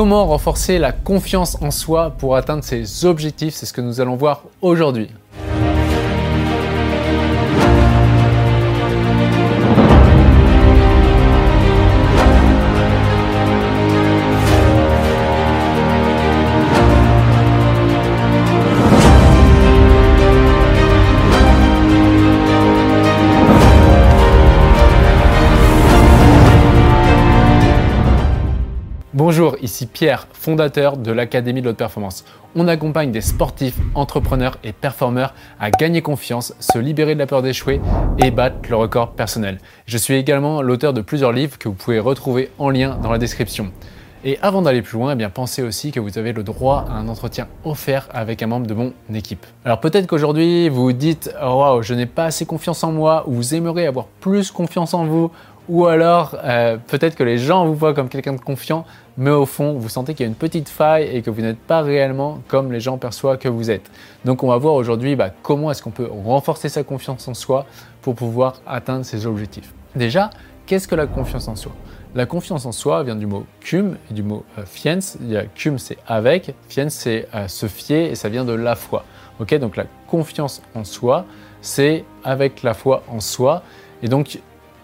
Comment renforcer la confiance en soi pour atteindre ses objectifs? C'est ce que nous allons voir aujourd'hui. Bonjour, ici Pierre, fondateur de l'Académie de l'Haute Performance. On accompagne des sportifs, entrepreneurs et performeurs à gagner confiance, se libérer de la peur d'échouer et battre le record personnel. Je suis également l'auteur de plusieurs livres que vous pouvez retrouver en lien dans la description. Et avant d'aller plus loin, eh bien pensez aussi que vous avez le droit à un entretien offert avec un membre de mon équipe. Alors peut-être qu'aujourd'hui vous vous dites oh, waouh, je n'ai pas assez confiance en moi ou vous aimeriez avoir plus confiance en vous ou alors euh, peut-être que les gens vous voient comme quelqu'un de confiant, mais au fond vous sentez qu'il y a une petite faille et que vous n'êtes pas réellement comme les gens perçoivent que vous êtes. Donc on va voir aujourd'hui bah, comment est-ce qu'on peut renforcer sa confiance en soi pour pouvoir atteindre ses objectifs. Déjà, qu'est-ce que la confiance en soi? La confiance en soi vient du mot cum et du mot euh, fiens. Cum c'est avec, fiens c'est euh, se fier et ça vient de la foi. Donc la confiance en soi, c'est avec la foi en soi. Et donc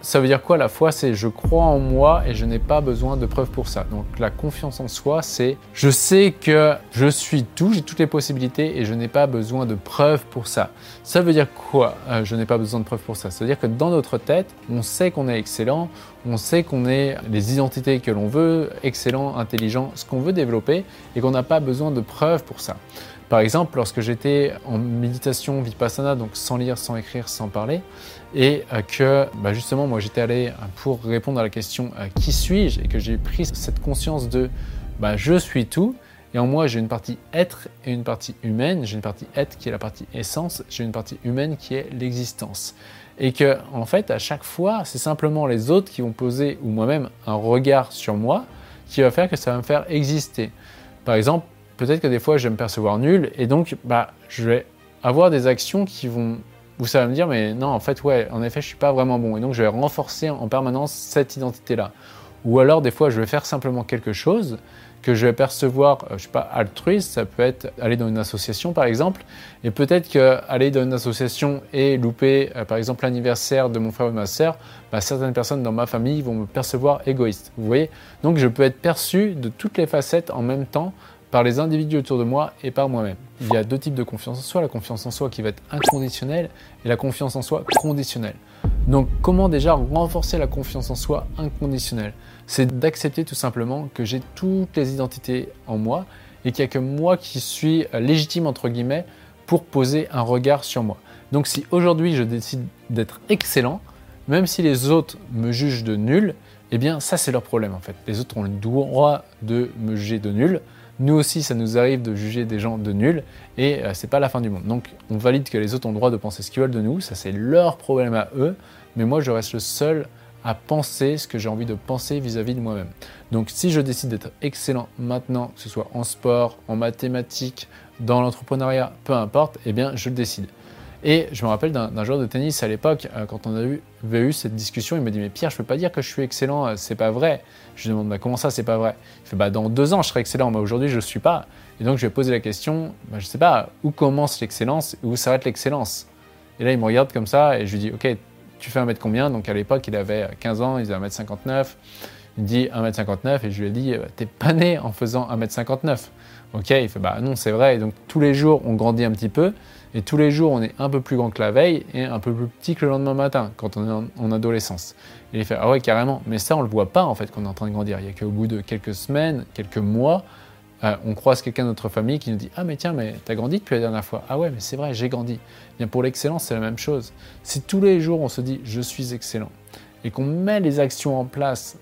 ça veut dire quoi la foi? C'est je crois en moi et je n'ai pas besoin de preuves pour ça. Donc la confiance en soi, c'est je sais que je suis tout, j'ai toutes les possibilités et je n'ai pas besoin de preuves pour ça. Ça veut dire quoi euh, Je n'ai pas besoin de preuves pour ça? Ça veut dire que dans notre tête, on sait qu'on est excellent, on sait qu'on est les identités que l'on veut, excellent, intelligent, ce qu'on veut développer et qu'on n'a pas besoin de preuves pour ça. Par exemple, lorsque j'étais en méditation vipassana, donc sans lire, sans écrire, sans parler, et euh, que bah, justement moi j'étais allé pour répondre à la question euh, qui suis-je? Et que j'ai pris cette conscience de bah, je suis tout, et en moi j'ai une partie être et une partie humaine, j'ai une partie être qui est la partie essence, j'ai une partie humaine qui est l'existence. Et que en fait à chaque fois c'est simplement les autres qui vont poser ou moi-même un regard sur moi qui va faire que ça va me faire exister. Par exemple, peut-être que des fois je vais me percevoir nul et donc bah, je vais avoir des actions qui vont où ça va me dire mais non en fait ouais en effet je suis pas vraiment bon et donc je vais renforcer en permanence cette identité là ou alors des fois je vais faire simplement quelque chose que je vais percevoir euh, je sais pas altruiste ça peut être aller dans une association par exemple et peut-être que aller dans une association et louper euh, par exemple l'anniversaire de mon frère ou de ma sœur bah, certaines personnes dans ma famille vont me percevoir égoïste vous voyez? Donc je peux être perçu de toutes les facettes en même temps par les individus autour de moi et par moi-même. Il y a deux types de confiance en soi, la confiance en soi qui va être inconditionnelle et la confiance en soi conditionnelle. Donc comment déjà renforcer la confiance en soi inconditionnelle? C'est d'accepter tout simplement que j'ai toutes les identités en moi et qu'il n'y a que moi qui suis légitime entre guillemets pour poser un regard sur moi. Donc si aujourd'hui je décide d'être excellent, même si les autres me jugent de nul, eh bien ça c'est leur problème en fait. Les autres ont le droit de me juger de nul. Nous aussi, ça nous arrive de juger des gens de nuls et euh, c'est pas la fin du monde. Donc, on valide que les autres ont le droit de penser ce qu'ils veulent de nous, ça c'est leur problème à eux, mais moi je reste le seul à penser ce que j'ai envie de penser vis-à-vis de moi-même. Donc, si je décide d'être excellent maintenant, que ce soit en sport, en mathématiques, dans l'entrepreneuriat, peu importe, eh bien, je le décide. Et je me rappelle d'un joueur de tennis à l'époque, euh, quand on avait eu, cette discussion, il me dit Mais Pierre, je peux pas dire que je suis excellent, euh, c'est pas vrai. Je lui demande bah, Comment ça, c'est pas vrai? Il fait bah, Dans deux ans, je serai excellent, mais aujourd'hui, je ne suis pas. Et donc, je lui ai posé la question bah, Je sais pas, où commence l'excellence et où s'arrête l'excellence? Et là, il me regarde comme ça et je lui dis Ok, tu fais un mètre combien? Donc, à l'époque, il avait 15 ans, il faisait 1m59. Il me dit 1m59 et je lui ai dit T'es pas né en faisant 1m59. Ok, il fait Bah non, c'est vrai. Et donc, tous les jours, on grandit un petit peu. Et tous les jours, on est un peu plus grand que la veille et un peu plus petit que le lendemain matin, quand on est en, adolescence. Et il fait Ah ouais, carrément. Mais ça, on le voit pas en fait qu'on est en train de grandir. Il y a qu'au bout de quelques semaines, quelques mois, euh, on croise quelqu'un de notre famille qui nous dit Ah, mais tiens, mais t'as grandi depuis la dernière fois. Ah ouais, mais c'est vrai, j'ai grandi. Bien pour l'excellence, c'est la même chose. Si tous les jours on se dit Je suis excellent et qu'on met les actions en place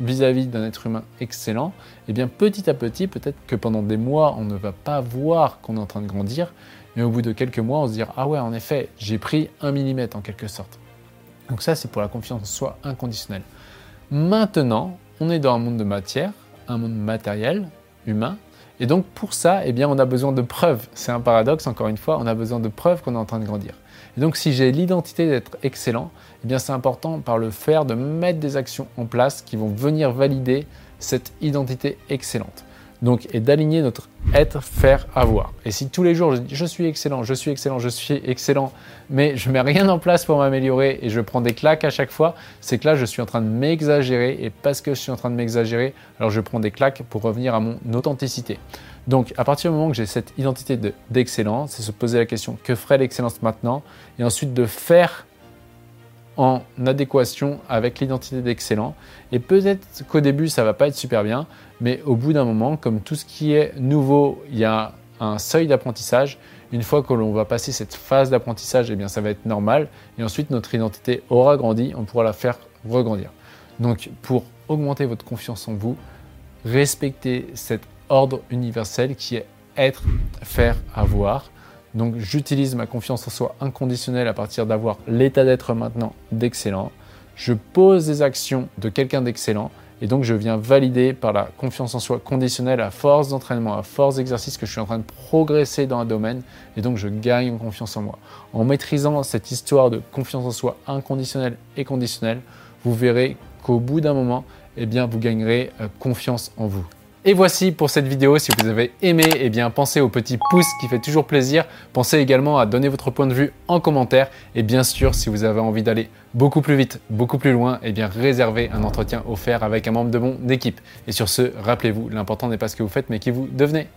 vis-à-vis d'un être humain excellent, et eh bien petit à petit, peut-être que pendant des mois, on ne va pas voir qu'on est en train de grandir, mais au bout de quelques mois, on se dit Ah ouais, en effet, j'ai pris un millimètre en quelque sorte. Donc, ça, c'est pour la confiance en soi inconditionnelle. Maintenant, on est dans un monde de matière, un monde matériel, humain. Et donc, pour ça, eh bien, on a besoin de preuves. C'est un paradoxe, encore une fois, on a besoin de preuves qu'on est en train de grandir. Et donc, si j'ai l'identité d'être excellent, eh bien, c'est important par le faire de mettre des actions en place qui vont venir valider cette identité excellente. Donc, et d'aligner notre être, faire, avoir. Et si tous les jours je dis je suis excellent, je suis excellent, je suis excellent, mais je mets rien en place pour m'améliorer et je prends des claques à chaque fois, c'est que là je suis en train de m'exagérer et parce que je suis en train de m'exagérer, alors je prends des claques pour revenir à mon authenticité. Donc, à partir du moment que j'ai cette identité d'excellence, c'est se poser la question que ferait l'excellence maintenant? Et ensuite de faire en adéquation avec l'identité d'excellent. Et peut-être qu'au début, ça va pas être super bien, mais au bout d'un moment, comme tout ce qui est nouveau, il y a un seuil d'apprentissage. Une fois que l'on va passer cette phase d'apprentissage, eh bien, ça va être normal. Et ensuite, notre identité aura grandi, on pourra la faire regrandir. Donc, pour augmenter votre confiance en vous, respectez cet ordre universel qui est être, faire, avoir. Donc j'utilise ma confiance en soi inconditionnelle à partir d'avoir l'état d'être maintenant d'excellent. Je pose des actions de quelqu'un d'excellent et donc je viens valider par la confiance en soi conditionnelle à force d'entraînement, à force d'exercice que je suis en train de progresser dans un domaine et donc je gagne en confiance en moi. En maîtrisant cette histoire de confiance en soi inconditionnelle et conditionnelle, vous verrez qu'au bout d'un moment, eh bien, vous gagnerez euh, confiance en vous. Et voici pour cette vidéo. Si vous avez aimé, eh bien pensez au petit pouce qui fait toujours plaisir. Pensez également à donner votre point de vue en commentaire. Et bien sûr, si vous avez envie d'aller beaucoup plus vite, beaucoup plus loin, eh bien réservez un entretien offert avec un membre de mon équipe. Et sur ce, rappelez-vous, l'important n'est pas ce que vous faites, mais qui vous devenez.